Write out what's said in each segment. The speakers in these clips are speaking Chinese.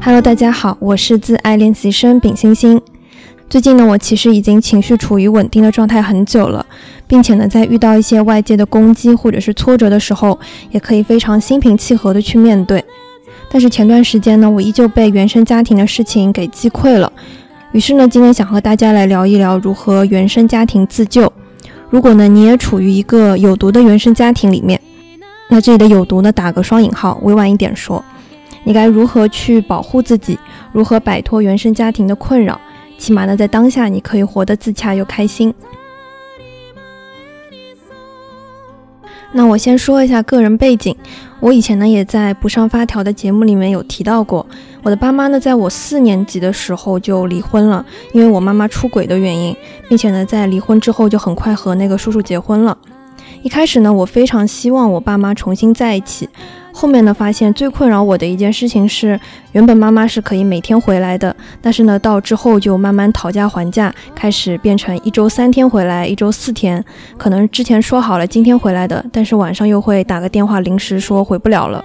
Hello，大家好，我是自爱练习生丙星星。最近呢，我其实已经情绪处于稳定的状态很久了，并且呢，在遇到一些外界的攻击或者是挫折的时候，也可以非常心平气和的去面对。但是前段时间呢，我依旧被原生家庭的事情给击溃了。于是呢，今天想和大家来聊一聊如何原生家庭自救。如果呢，你也处于一个有毒的原生家庭里面，那这里的有毒呢，打个双引号，委婉一点说。你该如何去保护自己？如何摆脱原生家庭的困扰？起码呢，在当下你可以活得自洽又开心。那我先说一下个人背景，我以前呢也在不上发条的节目里面有提到过，我的爸妈呢在我四年级的时候就离婚了，因为我妈妈出轨的原因，并且呢在离婚之后就很快和那个叔叔结婚了。一开始呢，我非常希望我爸妈重新在一起。后面呢，发现最困扰我的一件事情是，原本妈妈是可以每天回来的，但是呢，到之后就慢慢讨价还价，开始变成一周三天回来，一周四天。可能之前说好了今天回来的，但是晚上又会打个电话临时说回不了了。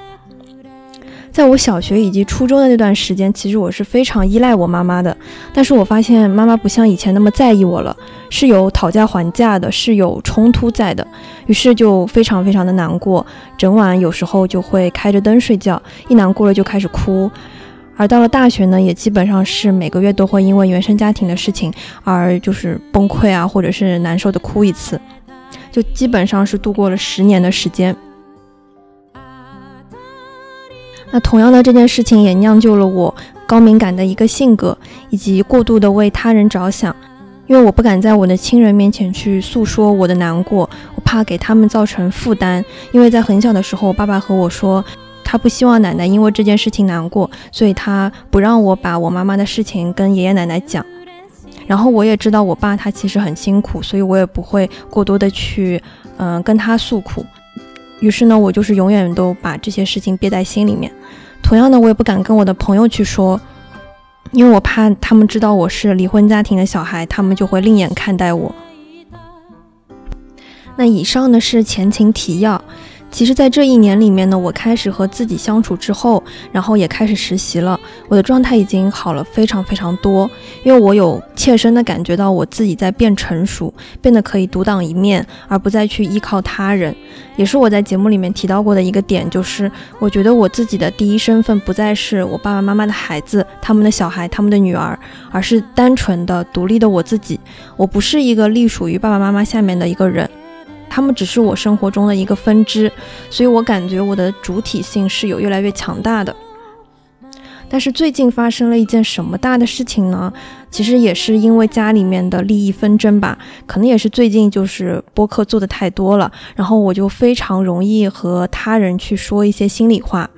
在我小学以及初中的那段时间，其实我是非常依赖我妈妈的。但是我发现妈妈不像以前那么在意我了，是有讨价还价的，是有冲突在的。于是就非常非常的难过，整晚有时候就会开着灯睡觉，一难过了就开始哭。而到了大学呢，也基本上是每个月都会因为原生家庭的事情而就是崩溃啊，或者是难受的哭一次，就基本上是度过了十年的时间。那同样的这件事情也酿就了我高敏感的一个性格，以及过度的为他人着想，因为我不敢在我的亲人面前去诉说我的难过，我怕给他们造成负担。因为在很小的时候，我爸爸和我说，他不希望奶奶因为这件事情难过，所以他不让我把我妈妈的事情跟爷爷奶奶讲。然后我也知道我爸他其实很辛苦，所以我也不会过多的去，嗯，跟他诉苦。于是呢，我就是永远都把这些事情憋在心里面。同样呢，我也不敢跟我的朋友去说，因为我怕他们知道我是离婚家庭的小孩，他们就会另眼看待我。那以上呢是前情提要。其实，在这一年里面呢，我开始和自己相处之后，然后也开始实习了，我的状态已经好了非常非常多。因为我有切身的感觉到我自己在变成熟，变得可以独当一面，而不再去依靠他人。也是我在节目里面提到过的一个点，就是我觉得我自己的第一身份不再是我爸爸妈妈的孩子，他们的小孩，他们的女儿，而是单纯的独立的我自己。我不是一个隶属于爸爸妈妈下面的一个人。他们只是我生活中的一个分支，所以我感觉我的主体性是有越来越强大的。但是最近发生了一件什么大的事情呢？其实也是因为家里面的利益纷争吧，可能也是最近就是播客做的太多了，然后我就非常容易和他人去说一些心里话，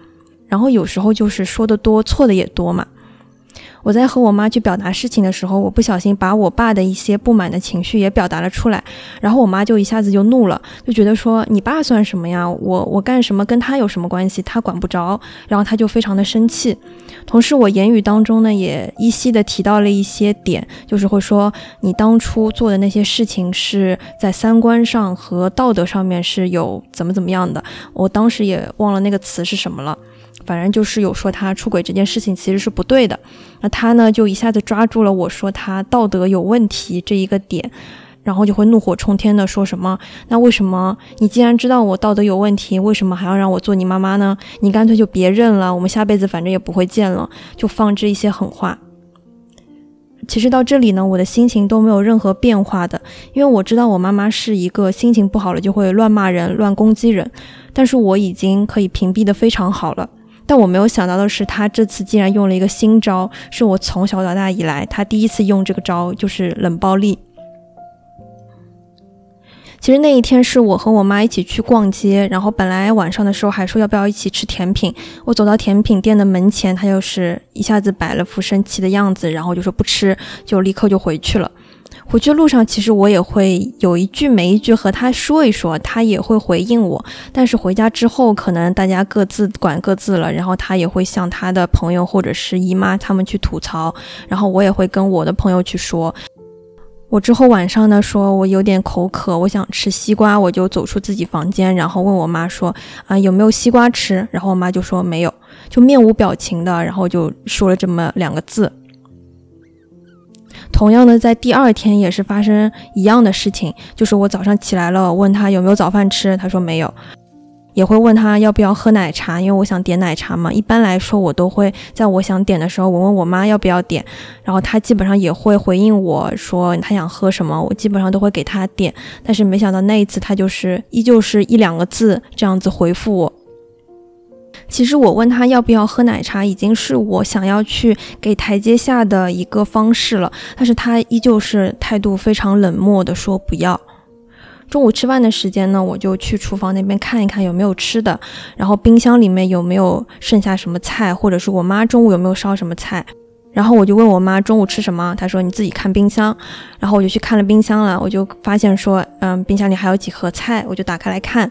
然后有时候就是说的多，错的也多嘛。我在和我妈去表达事情的时候，我不小心把我爸的一些不满的情绪也表达了出来，然后我妈就一下子就怒了，就觉得说你爸算什么呀？我我干什么跟他有什么关系？他管不着。然后他就非常的生气。同时我言语当中呢，也依稀的提到了一些点，就是会说你当初做的那些事情是在三观上和道德上面是有怎么怎么样的。我当时也忘了那个词是什么了。反正就是有说他出轨这件事情其实是不对的，那他呢就一下子抓住了我说他道德有问题这一个点，然后就会怒火冲天的说什么，那为什么你既然知道我道德有问题，为什么还要让我做你妈妈呢？你干脆就别认了，我们下辈子反正也不会见了，就放这一些狠话。其实到这里呢，我的心情都没有任何变化的，因为我知道我妈妈是一个心情不好了就会乱骂人、乱攻击人，但是我已经可以屏蔽的非常好了。但我没有想到的是，他这次竟然用了一个新招，是我从小到大以来他第一次用这个招，就是冷暴力。其实那一天是我和我妈一起去逛街，然后本来晚上的时候还说要不要一起吃甜品，我走到甜品店的门前，他就是一下子摆了副生气的样子，然后就说不吃，就立刻就回去了。回去路上，其实我也会有一句没一句和他说一说，他也会回应我。但是回家之后，可能大家各自管各自了，然后他也会向他的朋友或者是姨妈他们去吐槽，然后我也会跟我的朋友去说。我之后晚上呢，说我有点口渴，我想吃西瓜，我就走出自己房间，然后问我妈说啊有没有西瓜吃，然后我妈就说没有，就面无表情的，然后就说了这么两个字。同样的，在第二天也是发生一样的事情，就是我早上起来了，问他有没有早饭吃，他说没有。也会问他要不要喝奶茶，因为我想点奶茶嘛。一般来说，我都会在我想点的时候，我问我妈要不要点，然后他基本上也会回应我说他想喝什么，我基本上都会给他点。但是没想到那一次，他就是依旧是一两个字这样子回复我。其实我问他要不要喝奶茶，已经是我想要去给台阶下的一个方式了，但是他依旧是态度非常冷漠的说不要。中午吃饭的时间呢，我就去厨房那边看一看有没有吃的，然后冰箱里面有没有剩下什么菜，或者是我妈中午有没有烧什么菜。然后我就问我妈中午吃什么，她说你自己看冰箱。然后我就去看了冰箱了，我就发现说，嗯，冰箱里还有几盒菜，我就打开来看。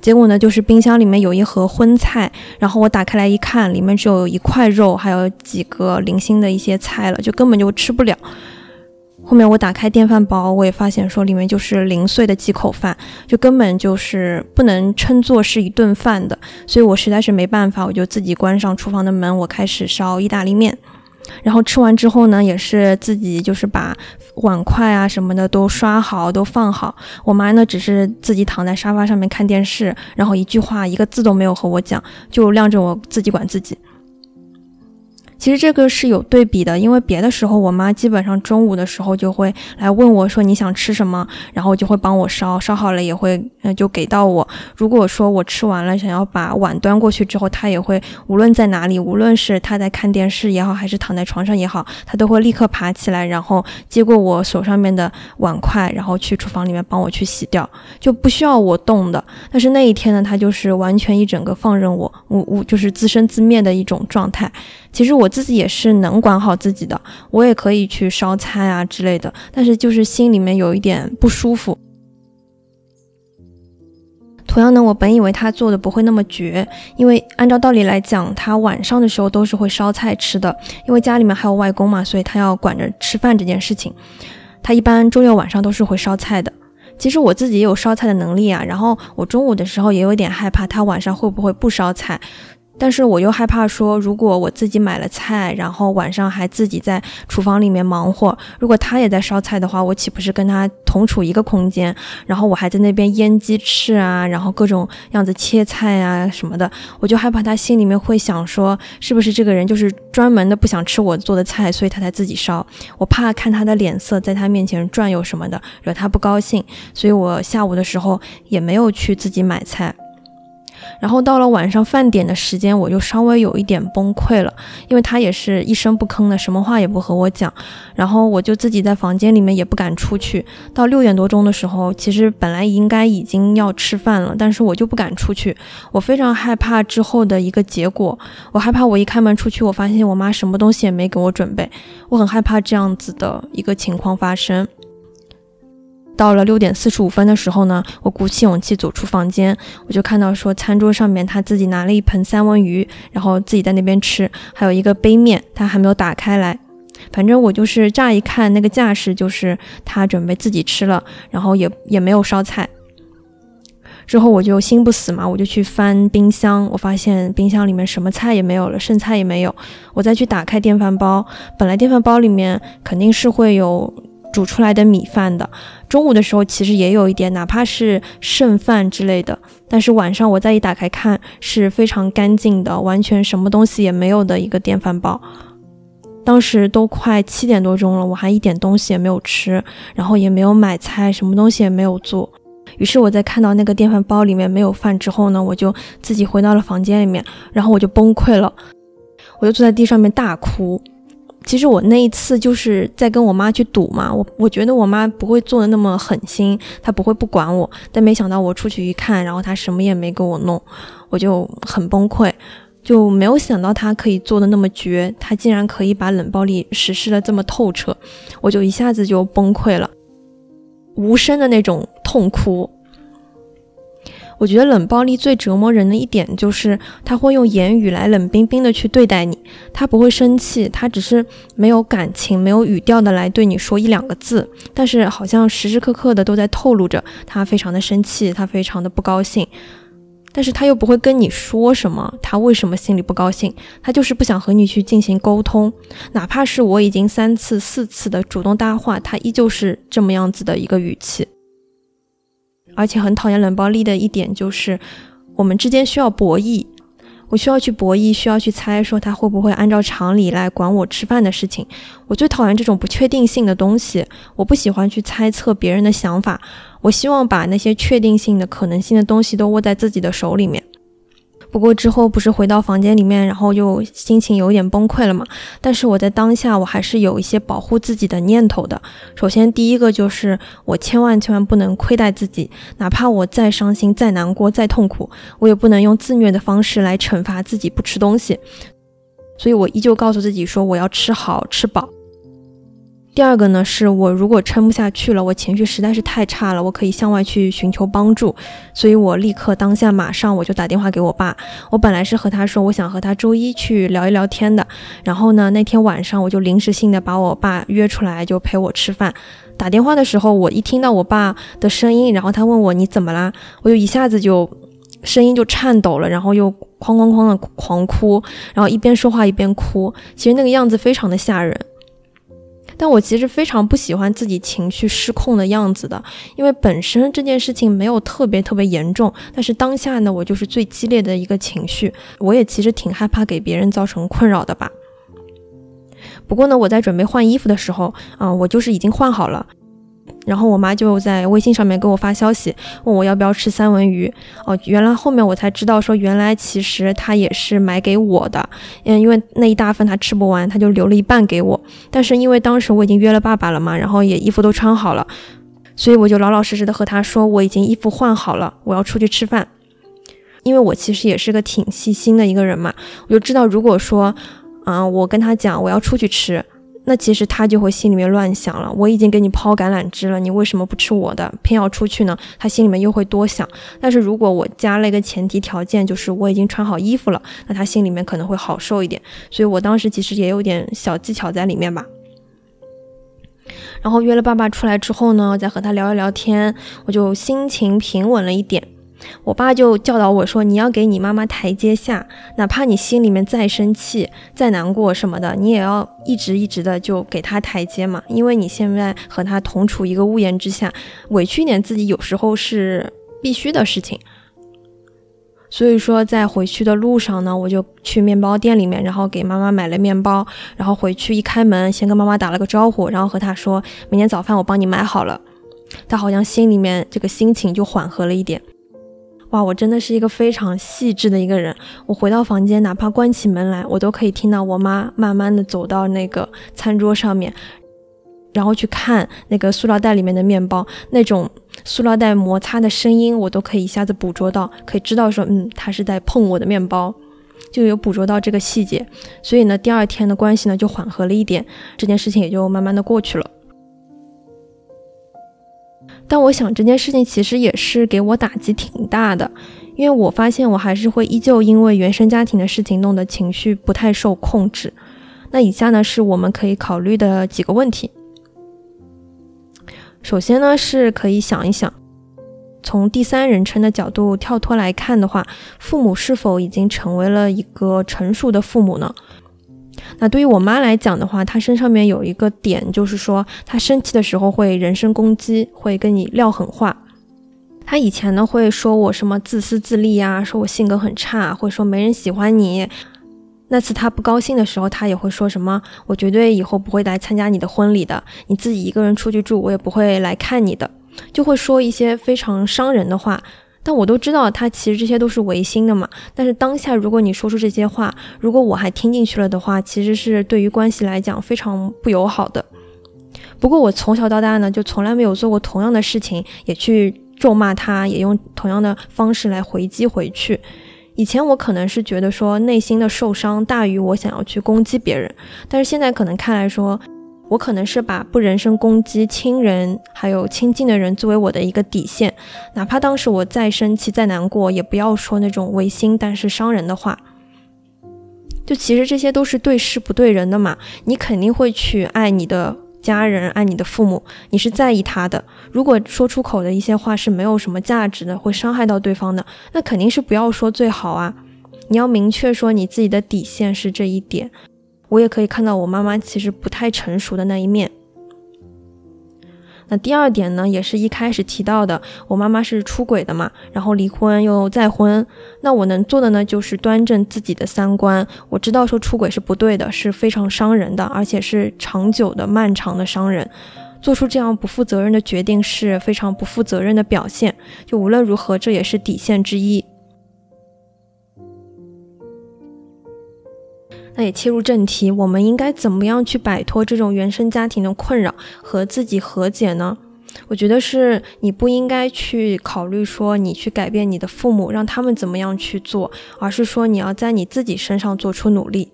结果呢，就是冰箱里面有一盒荤菜，然后我打开来一看，里面只有一块肉，还有几个零星的一些菜了，就根本就吃不了。后面我打开电饭煲，我也发现说里面就是零碎的几口饭，就根本就是不能称作是一顿饭的，所以我实在是没办法，我就自己关上厨房的门，我开始烧意大利面。然后吃完之后呢，也是自己就是把碗筷啊什么的都刷好，都放好。我妈呢，只是自己躺在沙发上面看电视，然后一句话一个字都没有和我讲，就晾着我自己管自己。其实这个是有对比的，因为别的时候我妈基本上中午的时候就会来问我说你想吃什么，然后就会帮我烧，烧好了也会嗯就给到我。如果说我吃完了想要把碗端过去之后，她也会无论在哪里，无论是她在看电视也好，还是躺在床上也好，她都会立刻爬起来，然后接过我手上面的碗筷，然后去厨房里面帮我去洗掉，就不需要我动的。但是那一天呢，她就是完全一整个放任我，我我就是自生自灭的一种状态。其实我自己也是能管好自己的，我也可以去烧菜啊之类的，但是就是心里面有一点不舒服。同样呢，我本以为他做的不会那么绝，因为按照道理来讲，他晚上的时候都是会烧菜吃的，因为家里面还有外公嘛，所以他要管着吃饭这件事情。他一般周六晚上都是会烧菜的。其实我自己也有烧菜的能力啊，然后我中午的时候也有点害怕他晚上会不会不烧菜。但是我又害怕说，如果我自己买了菜，然后晚上还自己在厨房里面忙活，如果他也在烧菜的话，我岂不是跟他同处一个空间？然后我还在那边腌鸡翅啊，然后各种样子切菜啊什么的，我就害怕他心里面会想说，是不是这个人就是专门的不想吃我做的菜，所以他才自己烧。我怕看他的脸色，在他面前转悠什么的，惹他不高兴，所以我下午的时候也没有去自己买菜。然后到了晚上饭点的时间，我就稍微有一点崩溃了，因为他也是一声不吭的，什么话也不和我讲。然后我就自己在房间里面也不敢出去。到六点多钟的时候，其实本来应该已经要吃饭了，但是我就不敢出去，我非常害怕之后的一个结果。我害怕我一开门出去，我发现我妈什么东西也没给我准备，我很害怕这样子的一个情况发生。到了六点四十五分的时候呢，我鼓起勇气走出房间，我就看到说餐桌上面他自己拿了一盆三文鱼，然后自己在那边吃，还有一个杯面，他还没有打开来。反正我就是乍一看那个架势，就是他准备自己吃了，然后也也没有烧菜。之后我就心不死嘛，我就去翻冰箱，我发现冰箱里面什么菜也没有了，剩菜也没有。我再去打开电饭煲，本来电饭煲里面肯定是会有。煮出来的米饭的，中午的时候其实也有一点，哪怕是剩饭之类的。但是晚上我再一打开看，是非常干净的，完全什么东西也没有的一个电饭煲。当时都快七点多钟了，我还一点东西也没有吃，然后也没有买菜，什么东西也没有做。于是我在看到那个电饭煲里面没有饭之后呢，我就自己回到了房间里面，然后我就崩溃了，我就坐在地上面大哭。其实我那一次就是在跟我妈去赌嘛，我我觉得我妈不会做的那么狠心，她不会不管我，但没想到我出去一看，然后她什么也没给我弄，我就很崩溃，就没有想到她可以做的那么绝，她竟然可以把冷暴力实施的这么透彻，我就一下子就崩溃了，无声的那种痛哭。我觉得冷暴力最折磨人的一点就是他会用言语来冷冰冰的去对待你，他不会生气，他只是没有感情、没有语调的来对你说一两个字，但是好像时时刻刻的都在透露着他非常的生气，他非常的不高兴，但是他又不会跟你说什么，他为什么心里不高兴？他就是不想和你去进行沟通，哪怕是我已经三次、四次的主动搭话，他依旧是这么样子的一个语气。而且很讨厌冷暴力的一点就是，我们之间需要博弈，我需要去博弈，需要去猜说他会不会按照常理来管我吃饭的事情。我最讨厌这种不确定性的东西，我不喜欢去猜测别人的想法，我希望把那些确定性的可能性的东西都握在自己的手里面。不过之后不是回到房间里面，然后又心情有点崩溃了嘛？但是我在当下我还是有一些保护自己的念头的。首先第一个就是我千万千万不能亏待自己，哪怕我再伤心、再难过、再痛苦，我也不能用自虐的方式来惩罚自己不吃东西。所以我依旧告诉自己说我要吃好吃饱。第二个呢，是我如果撑不下去了，我情绪实在是太差了，我可以向外去寻求帮助。所以我立刻当下马上我就打电话给我爸。我本来是和他说，我想和他周一去聊一聊天的。然后呢，那天晚上我就临时性的把我爸约出来，就陪我吃饭。打电话的时候，我一听到我爸的声音，然后他问我你怎么啦，我就一下子就声音就颤抖了，然后又哐哐哐的狂哭，然后一边说话一边哭，其实那个样子非常的吓人。但我其实非常不喜欢自己情绪失控的样子的，因为本身这件事情没有特别特别严重，但是当下呢，我就是最激烈的一个情绪，我也其实挺害怕给别人造成困扰的吧。不过呢，我在准备换衣服的时候，啊，我就是已经换好了。然后我妈就在微信上面给我发消息，问我要不要吃三文鱼。哦，原来后面我才知道，说原来其实她也是买给我的，嗯，因为那一大份她吃不完，她就留了一半给我。但是因为当时我已经约了爸爸了嘛，然后也衣服都穿好了，所以我就老老实实的和他说，我已经衣服换好了，我要出去吃饭。因为我其实也是个挺细心的一个人嘛，我就知道，如果说，啊，我跟他讲我要出去吃。那其实他就会心里面乱想了，我已经给你抛橄榄枝了，你为什么不吃我的，偏要出去呢？他心里面又会多想。但是如果我加了一个前提条件，就是我已经穿好衣服了，那他心里面可能会好受一点。所以我当时其实也有点小技巧在里面吧。然后约了爸爸出来之后呢，再和他聊一聊天，我就心情平稳了一点。我爸就教导我说：“你要给你妈妈台阶下，哪怕你心里面再生气、再难过什么的，你也要一直一直的就给她台阶嘛。因为你现在和她同处一个屋檐之下，委屈一点自己有时候是必须的事情。所以说，在回去的路上呢，我就去面包店里面，然后给妈妈买了面包，然后回去一开门，先跟妈妈打了个招呼，然后和她说明天早饭我帮你买好了。她好像心里面这个心情就缓和了一点。”哇，我真的是一个非常细致的一个人。我回到房间，哪怕关起门来，我都可以听到我妈慢慢的走到那个餐桌上面，然后去看那个塑料袋里面的面包，那种塑料袋摩擦的声音，我都可以一下子捕捉到，可以知道说，嗯，他是在碰我的面包，就有捕捉到这个细节。所以呢，第二天的关系呢就缓和了一点，这件事情也就慢慢的过去了。但我想这件事情其实也是给我打击挺大的，因为我发现我还是会依旧因为原生家庭的事情弄得情绪不太受控制。那以下呢是我们可以考虑的几个问题。首先呢是可以想一想，从第三人称的角度跳脱来看的话，父母是否已经成为了一个成熟的父母呢？那对于我妈来讲的话，她身上面有一个点，就是说她生气的时候会人身攻击，会跟你撂狠话。她以前呢会说我什么自私自利啊，说我性格很差，会说没人喜欢你。那次她不高兴的时候，她也会说什么我绝对以后不会来参加你的婚礼的，你自己一个人出去住，我也不会来看你的，就会说一些非常伤人的话。但我都知道，他其实这些都是违心的嘛。但是当下，如果你说出这些话，如果我还听进去了的话，其实是对于关系来讲非常不友好的。不过我从小到大呢，就从来没有做过同样的事情，也去咒骂他，也用同样的方式来回击回去。以前我可能是觉得说内心的受伤大于我想要去攻击别人，但是现在可能看来说，我可能是把不人身攻击亲人还有亲近的人作为我的一个底线，哪怕当时我再生气再难过，也不要说那种违心但是伤人的话。就其实这些都是对事不对人的嘛，你肯定会去爱你的家人，爱你的父母，你是在意他的。如果说出口的一些话是没有什么价值的，会伤害到对方的，那肯定是不要说最好啊。你要明确说你自己的底线是这一点。我也可以看到我妈妈其实不太成熟的那一面。那第二点呢，也是一开始提到的，我妈妈是出轨的嘛，然后离婚又再婚。那我能做的呢，就是端正自己的三观。我知道说出轨是不对的，是非常伤人的，而且是长久的、漫长的伤人。做出这样不负责任的决定是非常不负责任的表现。就无论如何，这也是底线之一。那也切入正题，我们应该怎么样去摆脱这种原生家庭的困扰，和自己和解呢？我觉得是你不应该去考虑说你去改变你的父母，让他们怎么样去做，而是说你要在你自己身上做出努力。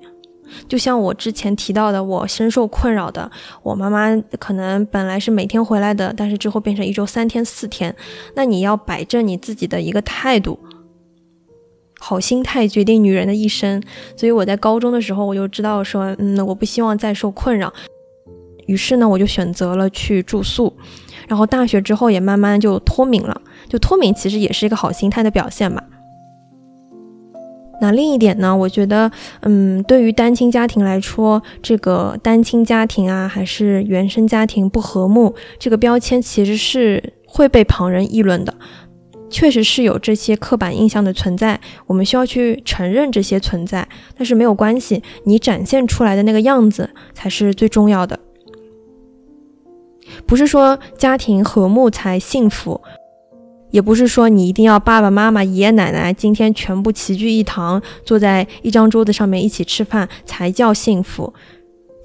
就像我之前提到的，我深受困扰的，我妈妈可能本来是每天回来的，但是之后变成一周三天四天，那你要摆正你自己的一个态度。好心态决定女人的一生，所以我在高中的时候我就知道说，嗯，我不希望再受困扰，于是呢，我就选择了去住宿，然后大学之后也慢慢就脱敏了，就脱敏其实也是一个好心态的表现吧。那另一点呢，我觉得，嗯，对于单亲家庭来说，这个单亲家庭啊，还是原生家庭不和睦这个标签，其实是会被旁人议论的。确实是有这些刻板印象的存在，我们需要去承认这些存在，但是没有关系，你展现出来的那个样子才是最重要的。不是说家庭和睦才幸福，也不是说你一定要爸爸妈妈、爷爷奶奶今天全部齐聚一堂，坐在一张桌子上面一起吃饭才叫幸福。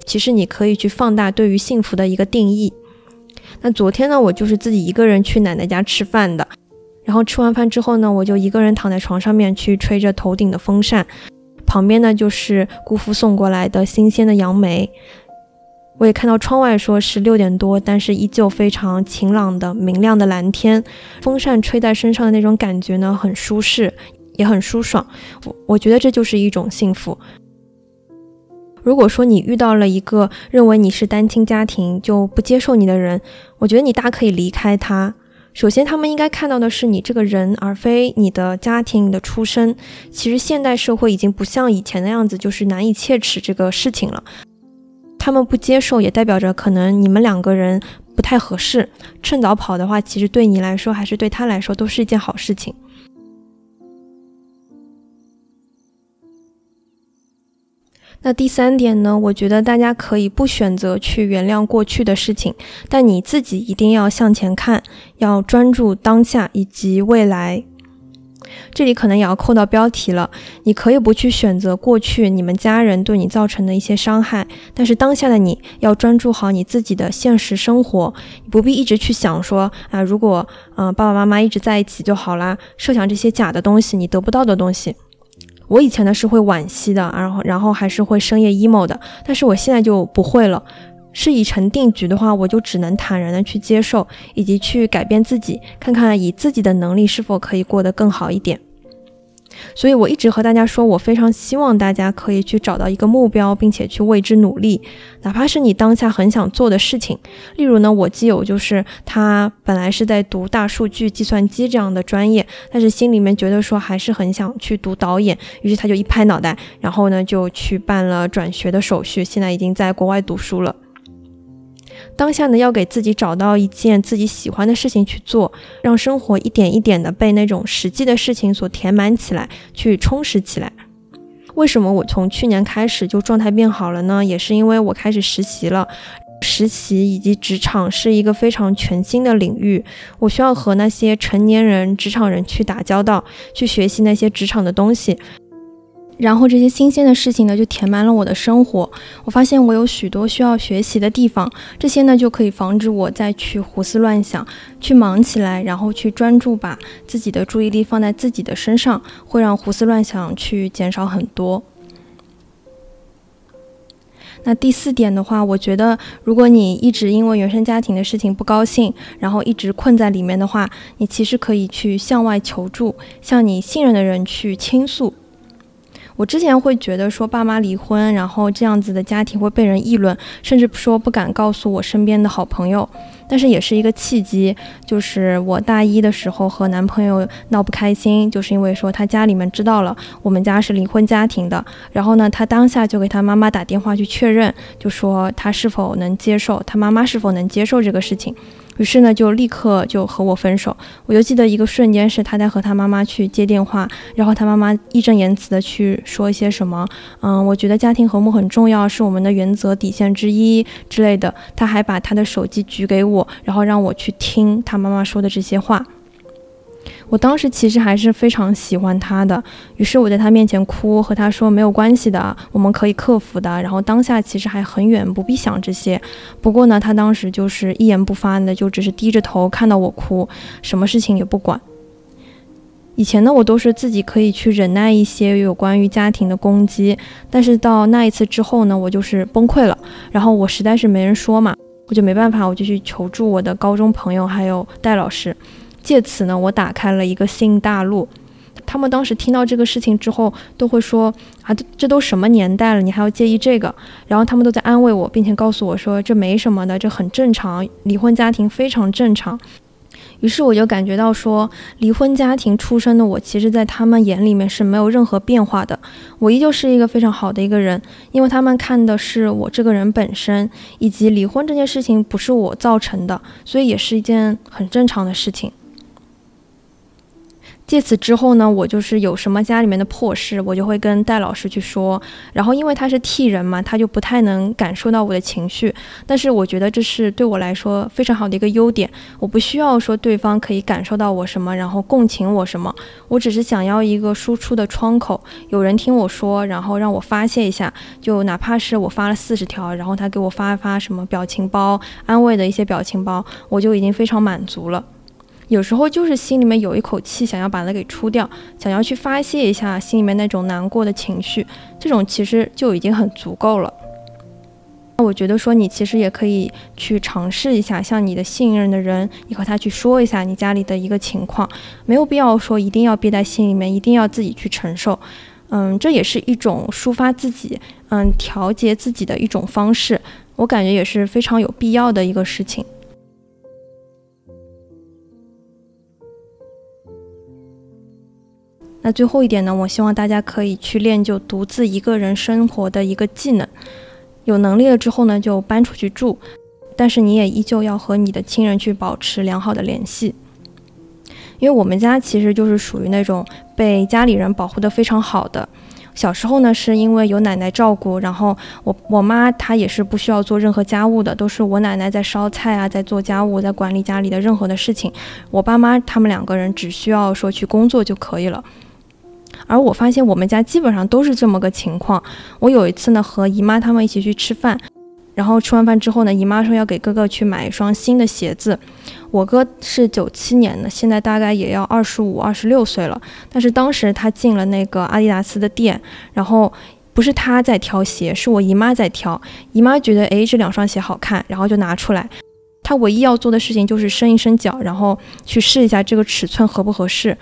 其实你可以去放大对于幸福的一个定义。那昨天呢，我就是自己一个人去奶奶家吃饭的。然后吃完饭之后呢，我就一个人躺在床上面去吹着头顶的风扇，旁边呢就是姑父送过来的新鲜的杨梅。我也看到窗外说是六点多，但是依旧非常晴朗的明亮的蓝天，风扇吹在身上的那种感觉呢，很舒适，也很舒爽。我我觉得这就是一种幸福。如果说你遇到了一个认为你是单亲家庭就不接受你的人，我觉得你大可以离开他。首先，他们应该看到的是你这个人，而非你的家庭、你的出身。其实，现代社会已经不像以前那样子，就是难以切齿这个事情了。他们不接受，也代表着可能你们两个人不太合适。趁早跑的话，其实对你来说，还是对他来说，都是一件好事情。那第三点呢？我觉得大家可以不选择去原谅过去的事情，但你自己一定要向前看，要专注当下以及未来。这里可能也要扣到标题了。你可以不去选择过去你们家人对你造成的一些伤害，但是当下的你要专注好你自己的现实生活，不必一直去想说啊，如果嗯爸爸妈妈一直在一起就好啦，设想这些假的东西，你得不到的东西。我以前呢是会惋惜的，然后然后还是会深夜 emo 的，但是我现在就不会了。事已成定局的话，我就只能坦然的去接受，以及去改变自己，看看以自己的能力是否可以过得更好一点。所以，我一直和大家说，我非常希望大家可以去找到一个目标，并且去为之努力，哪怕是你当下很想做的事情。例如呢，我基友就是他本来是在读大数据计算机这样的专业，但是心里面觉得说还是很想去读导演，于是他就一拍脑袋，然后呢就去办了转学的手续，现在已经在国外读书了。当下呢，要给自己找到一件自己喜欢的事情去做，让生活一点一点的被那种实际的事情所填满起来，去充实起来。为什么我从去年开始就状态变好了呢？也是因为我开始实习了。实习以及职场是一个非常全新的领域，我需要和那些成年人、职场人去打交道，去学习那些职场的东西。然后这些新鲜的事情呢，就填满了我的生活。我发现我有许多需要学习的地方，这些呢就可以防止我再去胡思乱想，去忙起来，然后去专注把自己的注意力放在自己的身上，会让胡思乱想去减少很多。那第四点的话，我觉得如果你一直因为原生家庭的事情不高兴，然后一直困在里面的话，你其实可以去向外求助，向你信任的人去倾诉。我之前会觉得说爸妈离婚，然后这样子的家庭会被人议论，甚至说不敢告诉我身边的好朋友。但是也是一个契机，就是我大一的时候和男朋友闹不开心，就是因为说他家里面知道了我们家是离婚家庭的，然后呢，他当下就给他妈妈打电话去确认，就说他是否能接受，他妈妈是否能接受这个事情。于是呢，就立刻就和我分手。我就记得一个瞬间是他在和他妈妈去接电话，然后他妈妈义正言辞的去说一些什么，嗯，我觉得家庭和睦很重要，是我们的原则底线之一之类的。他还把他的手机举给我，然后让我去听他妈妈说的这些话。我当时其实还是非常喜欢他的，于是我在他面前哭，和他说没有关系的，我们可以克服的。然后当下其实还很远，不必想这些。不过呢，他当时就是一言不发的，就只是低着头看到我哭，什么事情也不管。以前呢，我都是自己可以去忍耐一些有关于家庭的攻击，但是到那一次之后呢，我就是崩溃了。然后我实在是没人说嘛，我就没办法，我就去求助我的高中朋友还有戴老师。借此呢，我打开了一个新大陆。他们当时听到这个事情之后，都会说啊，这都什么年代了，你还要介意这个？然后他们都在安慰我，并且告诉我说，这没什么的，这很正常，离婚家庭非常正常。于是我就感觉到说，离婚家庭出身的我，其实，在他们眼里面是没有任何变化的。我依旧是一个非常好的一个人，因为他们看的是我这个人本身，以及离婚这件事情不是我造成的，所以也是一件很正常的事情。借此之后呢，我就是有什么家里面的破事，我就会跟戴老师去说。然后因为他是替人嘛，他就不太能感受到我的情绪。但是我觉得这是对我来说非常好的一个优点。我不需要说对方可以感受到我什么，然后共情我什么。我只是想要一个输出的窗口，有人听我说，然后让我发泄一下。就哪怕是我发了四十条，然后他给我发发什么表情包，安慰的一些表情包，我就已经非常满足了。有时候就是心里面有一口气，想要把它给出掉，想要去发泄一下心里面那种难过的情绪，这种其实就已经很足够了。那我觉得说你其实也可以去尝试一下，向你的信任的人，你和他去说一下你家里的一个情况，没有必要说一定要憋在心里面，一定要自己去承受。嗯，这也是一种抒发自己，嗯，调节自己的一种方式，我感觉也是非常有必要的一个事情。那最后一点呢，我希望大家可以去练就独自一个人生活的一个技能。有能力了之后呢，就搬出去住，但是你也依旧要和你的亲人去保持良好的联系。因为我们家其实就是属于那种被家里人保护的非常好的。小时候呢，是因为有奶奶照顾，然后我我妈她也是不需要做任何家务的，都是我奶奶在烧菜啊，在做家务，在管理家里的任何的事情。我爸妈他们两个人只需要说去工作就可以了。而我发现我们家基本上都是这么个情况。我有一次呢和姨妈他们一起去吃饭，然后吃完饭之后呢，姨妈说要给哥哥去买一双新的鞋子。我哥是九七年的，现在大概也要二十五、二十六岁了。但是当时他进了那个阿迪达斯的店，然后不是他在挑鞋，是我姨妈在挑。姨妈觉得诶这两双鞋好看，然后就拿出来。他唯一要做的事情就是伸一伸脚，然后去试一下这个尺寸合不合适。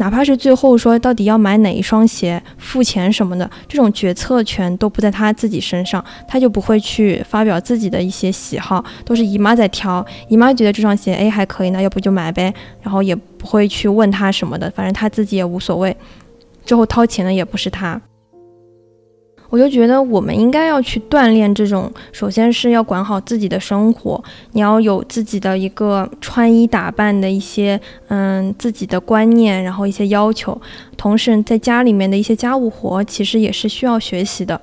哪怕是最后说到底要买哪一双鞋、付钱什么的，这种决策权都不在他自己身上，他就不会去发表自己的一些喜好，都是姨妈在挑。姨妈觉得这双鞋哎还可以，那要不就买呗，然后也不会去问他什么的，反正他自己也无所谓。之后掏钱的也不是他。我就觉得我们应该要去锻炼这种，首先是要管好自己的生活，你要有自己的一个穿衣打扮的一些，嗯，自己的观念，然后一些要求，同时在家里面的一些家务活，其实也是需要学习的。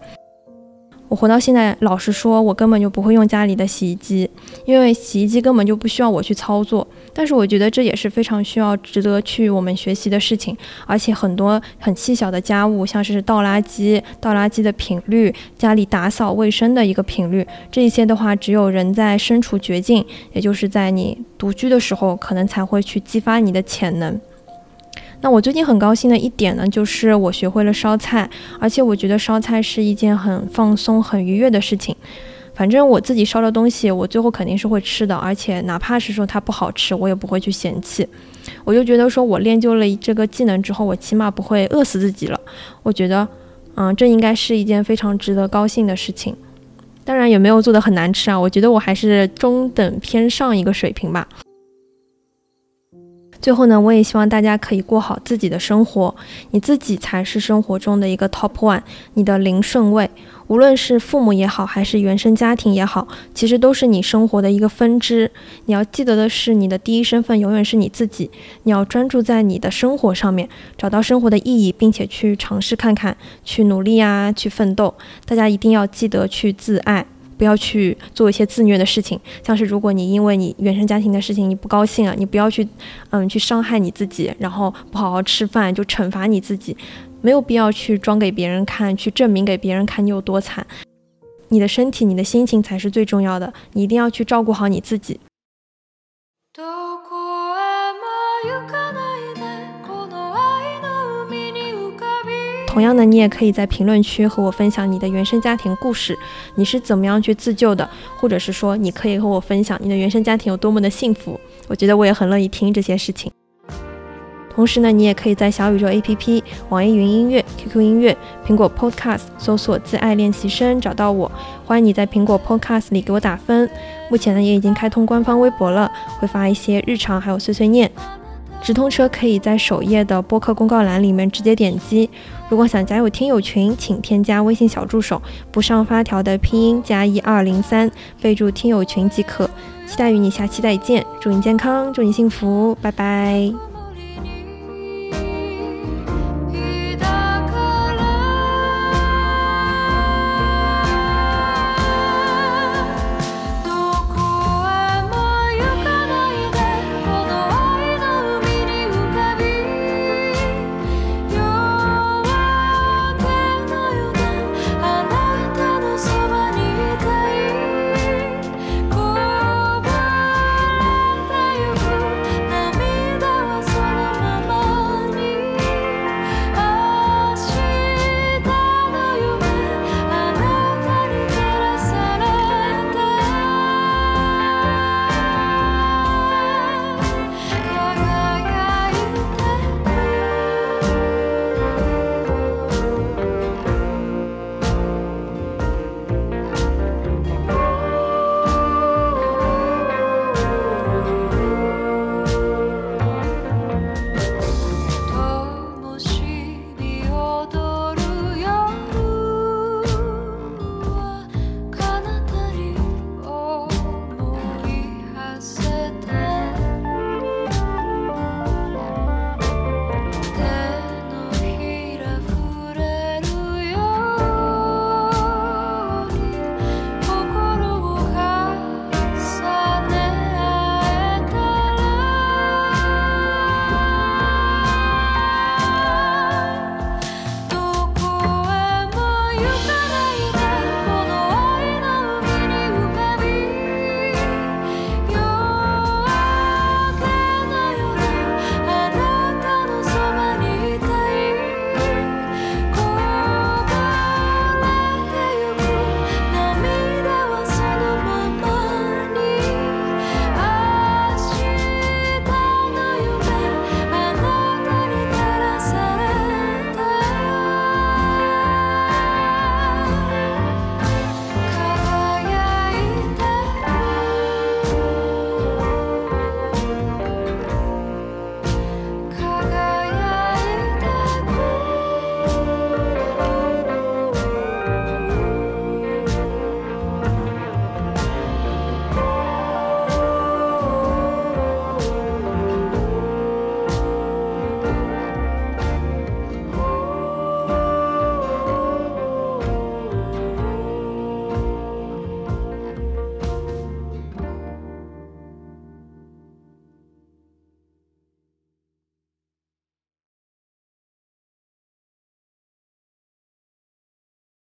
我活到现在，老实说，我根本就不会用家里的洗衣机，因为洗衣机根本就不需要我去操作。但是我觉得这也是非常需要、值得去我们学习的事情。而且很多很细小的家务，像是倒垃圾、倒垃圾的频率、家里打扫卫生的一个频率，这一些的话，只有人在身处绝境，也就是在你独居的时候，可能才会去激发你的潜能。那我最近很高兴的一点呢，就是我学会了烧菜，而且我觉得烧菜是一件很放松、很愉悦的事情。反正我自己烧的东西，我最后肯定是会吃的，而且哪怕是说它不好吃，我也不会去嫌弃。我就觉得说我练就了这个技能之后，我起码不会饿死自己了。我觉得，嗯，这应该是一件非常值得高兴的事情。当然也没有做的很难吃啊，我觉得我还是中等偏上一个水平吧。最后呢，我也希望大家可以过好自己的生活，你自己才是生活中的一个 top one，你的零顺位。无论是父母也好，还是原生家庭也好，其实都是你生活的一个分支。你要记得的是，你的第一身份永远是你自己。你要专注在你的生活上面，找到生活的意义，并且去尝试看看，去努力啊，去奋斗。大家一定要记得去自爱。不要去做一些自虐的事情，像是如果你因为你原生家庭的事情你不高兴啊，你不要去，嗯，去伤害你自己，然后不好好吃饭就惩罚你自己，没有必要去装给别人看，去证明给别人看你有多惨。你的身体、你的心情才是最重要的，你一定要去照顾好你自己。同样的，你也可以在评论区和我分享你的原生家庭故事，你是怎么样去自救的，或者是说，你可以和我分享你的原生家庭有多么的幸福，我觉得我也很乐意听这些事情。同时呢，你也可以在小宇宙 APP、网易云音乐、QQ 音乐、苹果 Podcast 搜索“自爱练习生”找到我。欢迎你在苹果 Podcast 里给我打分。目前呢，也已经开通官方微博了，会发一些日常还有碎碎念。直通车可以在首页的播客公告栏里面直接点击。如果想加入听友群，请添加微信小助手不上发条的拼音加一二零三，备注听友群即可。期待与你下期再见，祝你健康，祝你幸福，拜拜。